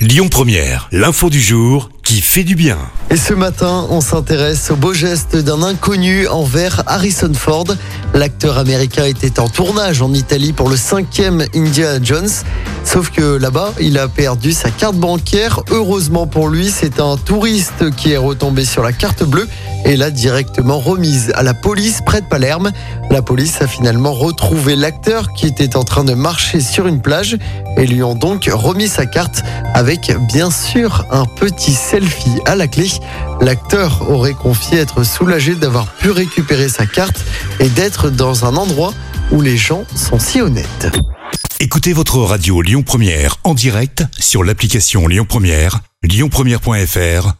Lyon Première, l'info du jour qui fait du bien. Et ce matin, on s'intéresse au beau geste d'un inconnu envers Harrison Ford. L'acteur américain était en tournage en Italie pour le cinquième Indiana Jones. Sauf que là-bas, il a perdu sa carte bancaire. Heureusement pour lui, c'est un touriste qui est retombé sur la carte bleue et l'a directement remise à la police près de Palerme. La police a finalement retrouvé l'acteur qui était en train de marcher sur une plage et lui ont donc remis sa carte avec bien sûr un petit selfie à la clé. L'acteur aurait confié être soulagé d'avoir pu récupérer sa carte et d'être dans un endroit où les gens sont si honnêtes. Écoutez votre radio Lyon Première en direct sur l'application Lyon Première, lyonpremière.fr